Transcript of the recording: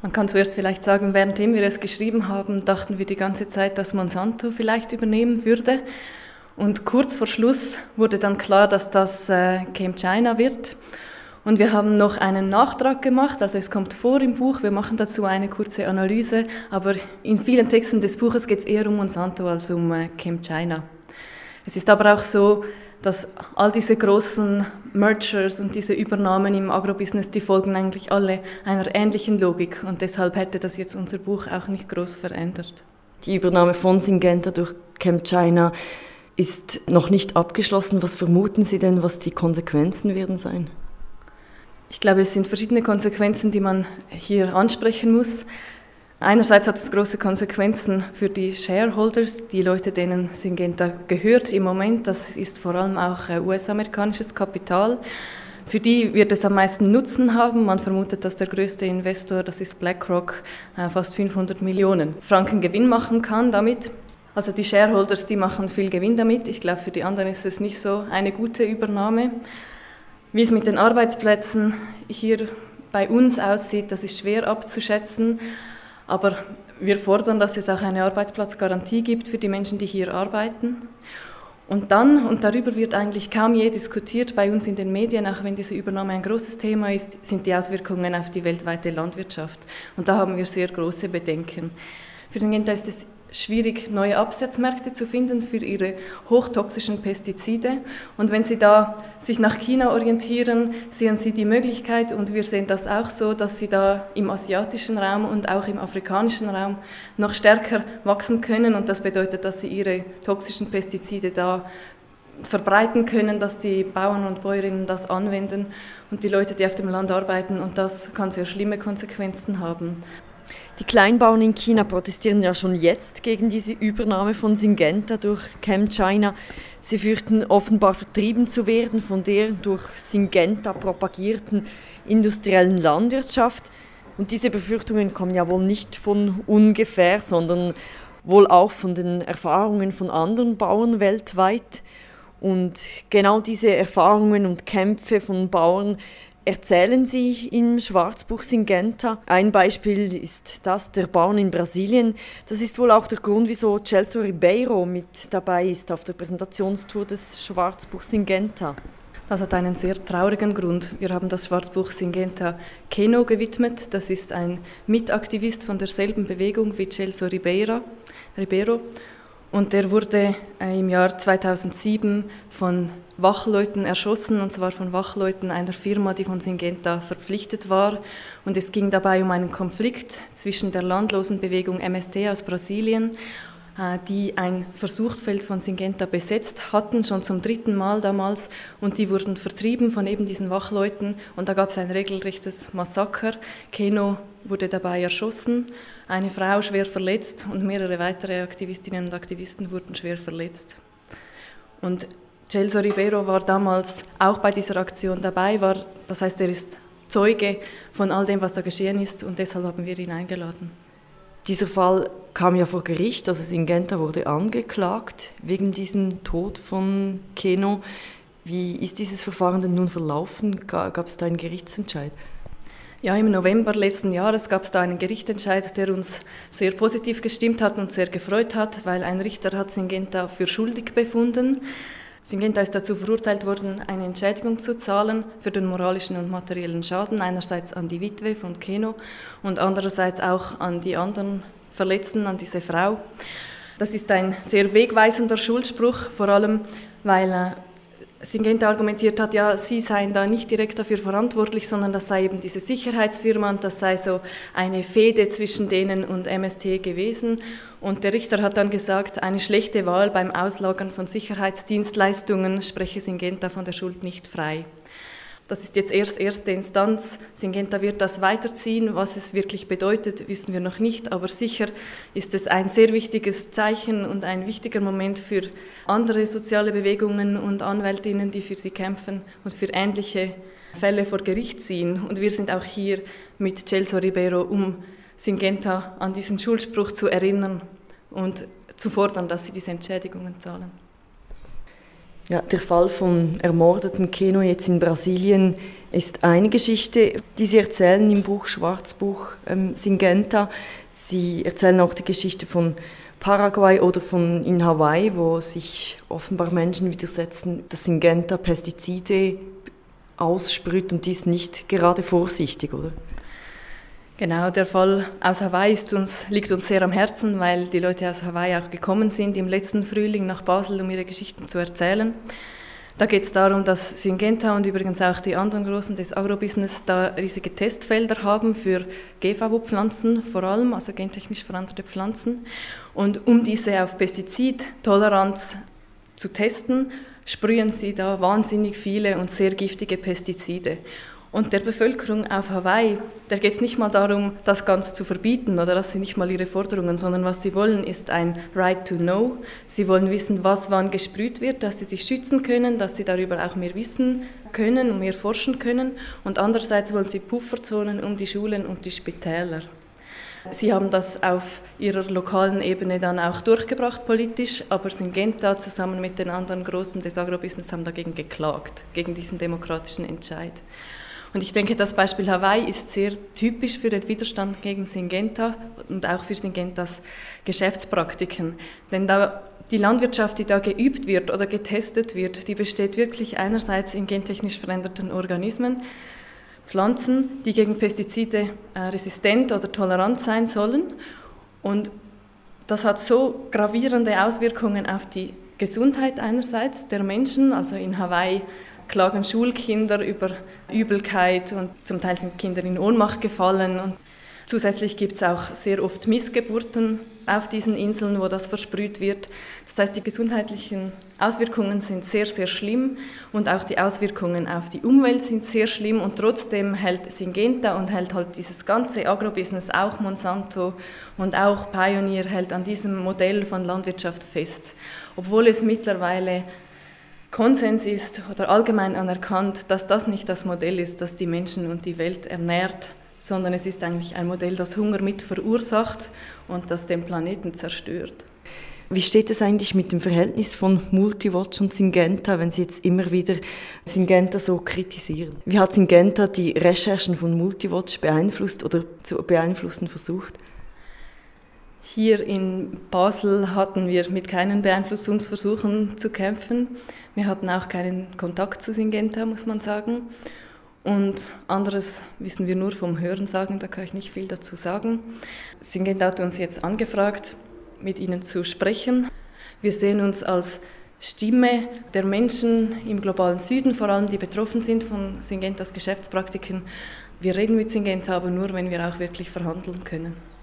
Man kann zuerst vielleicht sagen, währenddem wir es geschrieben haben, dachten wir die ganze Zeit, dass Monsanto vielleicht übernehmen würde. Und kurz vor Schluss wurde dann klar, dass das äh, Camp China wird. Und wir haben noch einen Nachtrag gemacht, also es kommt vor im Buch, wir machen dazu eine kurze Analyse, aber in vielen Texten des Buches geht es eher um Monsanto als um äh, Camp China. Es ist aber auch so, dass all diese großen Mergers und diese Übernahmen im Agrobusiness, die folgen eigentlich alle einer ähnlichen Logik und deshalb hätte das jetzt unser Buch auch nicht groß verändert. Die Übernahme von Syngenta durch ChemChina ist noch nicht abgeschlossen. Was vermuten Sie denn, was die Konsequenzen werden sein? Ich glaube, es sind verschiedene Konsequenzen, die man hier ansprechen muss. Einerseits hat es große Konsequenzen für die Shareholders, die Leute, denen Syngenta gehört im Moment. Das ist vor allem auch äh, US-amerikanisches Kapital. Für die wird es am meisten Nutzen haben. Man vermutet, dass der größte Investor, das ist BlackRock, äh, fast 500 Millionen Franken Gewinn machen kann damit. Also die Shareholders, die machen viel Gewinn damit. Ich glaube, für die anderen ist es nicht so eine gute Übernahme. Wie es mit den Arbeitsplätzen hier bei uns aussieht, das ist schwer abzuschätzen. Aber wir fordern, dass es auch eine Arbeitsplatzgarantie gibt für die Menschen, die hier arbeiten. Und dann, und darüber wird eigentlich kaum je diskutiert bei uns in den Medien, auch wenn diese Übernahme ein großes Thema ist, sind die Auswirkungen auf die weltweite Landwirtschaft. Und da haben wir sehr große Bedenken. Für den Genta ist es schwierig, neue Absatzmärkte zu finden für ihre hochtoxischen Pestizide. Und wenn Sie da sich nach China orientieren, sehen Sie die Möglichkeit, und wir sehen das auch so, dass Sie da im asiatischen Raum und auch im afrikanischen Raum noch stärker wachsen können. Und das bedeutet, dass Sie Ihre toxischen Pestizide da verbreiten können, dass die Bauern und Bäuerinnen das anwenden und die Leute, die auf dem Land arbeiten. Und das kann sehr schlimme Konsequenzen haben. Die Kleinbauern in China protestieren ja schon jetzt gegen diese Übernahme von Syngenta durch ChemChina. Sie fürchten offenbar vertrieben zu werden von der durch Syngenta propagierten industriellen Landwirtschaft. Und diese Befürchtungen kommen ja wohl nicht von ungefähr, sondern wohl auch von den Erfahrungen von anderen Bauern weltweit. Und genau diese Erfahrungen und Kämpfe von Bauern erzählen sie im Schwarzbuch Singenta. Ein Beispiel ist das der Bauern in Brasilien. Das ist wohl auch der Grund, wieso Celso Ribeiro mit dabei ist auf der Präsentationstour des Schwarzbuchs Singenta. Das hat einen sehr traurigen Grund. Wir haben das Schwarzbuch Singenta Keno gewidmet. Das ist ein Mitaktivist von derselben Bewegung wie Celso Ribeiro. Und der wurde äh, im Jahr 2007 von Wachleuten erschossen, und zwar von Wachleuten einer Firma, die von Syngenta verpflichtet war. Und es ging dabei um einen Konflikt zwischen der Landlosenbewegung MST aus Brasilien die ein Versuchsfeld von Syngenta besetzt hatten, schon zum dritten Mal damals. Und die wurden vertrieben von eben diesen Wachleuten. Und da gab es ein regelrechtes Massaker. Keno wurde dabei erschossen, eine Frau schwer verletzt und mehrere weitere Aktivistinnen und Aktivisten wurden schwer verletzt. Und Celso Ribeiro war damals auch bei dieser Aktion dabei, war, das heißt, er ist Zeuge von all dem, was da geschehen ist und deshalb haben wir ihn eingeladen. Dieser Fall kam ja vor Gericht, also Singenta wurde angeklagt wegen diesem Tod von Keno. Wie ist dieses Verfahren denn nun verlaufen? Gab es da einen Gerichtsentscheid? Ja, im November letzten Jahres gab es da einen Gerichtsentscheid, der uns sehr positiv gestimmt hat und sehr gefreut hat, weil ein Richter hat Singenta für schuldig befunden. Syngenta ist dazu verurteilt worden, eine Entschädigung zu zahlen für den moralischen und materiellen Schaden, einerseits an die Witwe von Keno und andererseits auch an die anderen Verletzten, an diese Frau. Das ist ein sehr wegweisender Schuldspruch, vor allem weil äh, Syngenta argumentiert hat, ja, sie seien da nicht direkt dafür verantwortlich, sondern das sei eben diese Sicherheitsfirma und das sei so eine Fehde zwischen denen und MST gewesen. Und der Richter hat dann gesagt, eine schlechte Wahl beim Auslagern von Sicherheitsdienstleistungen spreche Syngenta von der Schuld nicht frei. Das ist jetzt erst erste Instanz. Syngenta wird das weiterziehen. Was es wirklich bedeutet, wissen wir noch nicht. Aber sicher ist es ein sehr wichtiges Zeichen und ein wichtiger Moment für andere soziale Bewegungen und Anwältinnen, die für sie kämpfen und für ähnliche Fälle vor Gericht ziehen. Und wir sind auch hier mit Celso Ribeiro, um Syngenta an diesen Schuldspruch zu erinnern und zu fordern, dass sie diese Entschädigungen zahlen. Ja, der Fall vom ermordeten Keno jetzt in Brasilien ist eine Geschichte, die Sie erzählen im Buch Schwarzbuch ähm, Singenta. Sie erzählen auch die Geschichte von Paraguay oder von in Hawaii, wo sich offenbar Menschen widersetzen, dass Syngenta Pestizide aussprüht und dies nicht gerade vorsichtig, oder? Genau, der Fall aus Hawaii uns, liegt uns sehr am Herzen, weil die Leute aus Hawaii auch gekommen sind im letzten Frühling nach Basel, um ihre Geschichten zu erzählen. Da geht es darum, dass Syngenta und übrigens auch die anderen Großen des Agrobusiness da riesige Testfelder haben für GVO-Pflanzen vor allem, also gentechnisch veränderte Pflanzen. Und um diese auf Pestizidtoleranz zu testen, sprühen sie da wahnsinnig viele und sehr giftige Pestizide. Und der Bevölkerung auf Hawaii, der geht es nicht mal darum, das ganz zu verbieten oder das sind nicht mal ihre Forderungen, sondern was sie wollen, ist ein Right to Know. Sie wollen wissen, was wann gesprüht wird, dass sie sich schützen können, dass sie darüber auch mehr wissen können und mehr forschen können. Und andererseits wollen sie Pufferzonen um die Schulen und die Spitäler. Sie haben das auf ihrer lokalen Ebene dann auch durchgebracht politisch, aber Syngenta zusammen mit den anderen Großen des Agrobusiness haben dagegen geklagt, gegen diesen demokratischen Entscheid. Und ich denke, das Beispiel Hawaii ist sehr typisch für den Widerstand gegen Syngenta und auch für Syngentas Geschäftspraktiken. Denn da die Landwirtschaft, die da geübt wird oder getestet wird, die besteht wirklich einerseits in gentechnisch veränderten Organismen, Pflanzen, die gegen Pestizide äh, resistent oder tolerant sein sollen. Und das hat so gravierende Auswirkungen auf die Gesundheit einerseits der Menschen, also in Hawaii klagen Schulkinder über Übelkeit und zum Teil sind Kinder in Ohnmacht gefallen. Und zusätzlich gibt es auch sehr oft Missgeburten auf diesen Inseln, wo das versprüht wird. Das heißt, die gesundheitlichen Auswirkungen sind sehr, sehr schlimm und auch die Auswirkungen auf die Umwelt sind sehr schlimm und trotzdem hält Syngenta und hält halt dieses ganze Agrobusiness, auch Monsanto und auch Pioneer hält an diesem Modell von Landwirtschaft fest, obwohl es mittlerweile Konsens ist oder allgemein anerkannt, dass das nicht das Modell ist, das die Menschen und die Welt ernährt, sondern es ist eigentlich ein Modell, das Hunger mit verursacht und das den Planeten zerstört. Wie steht es eigentlich mit dem Verhältnis von Multiwatch und Syngenta, wenn Sie jetzt immer wieder Syngenta so kritisieren? Wie hat Syngenta die Recherchen von Multiwatch beeinflusst oder zu beeinflussen versucht? Hier in Basel hatten wir mit keinen Beeinflussungsversuchen zu kämpfen. Wir hatten auch keinen Kontakt zu Syngenta, muss man sagen. Und anderes wissen wir nur vom Hörensagen, da kann ich nicht viel dazu sagen. Syngenta hat uns jetzt angefragt, mit ihnen zu sprechen. Wir sehen uns als Stimme der Menschen im globalen Süden, vor allem die betroffen sind von Syngentas Geschäftspraktiken. Wir reden mit Syngenta aber nur, wenn wir auch wirklich verhandeln können.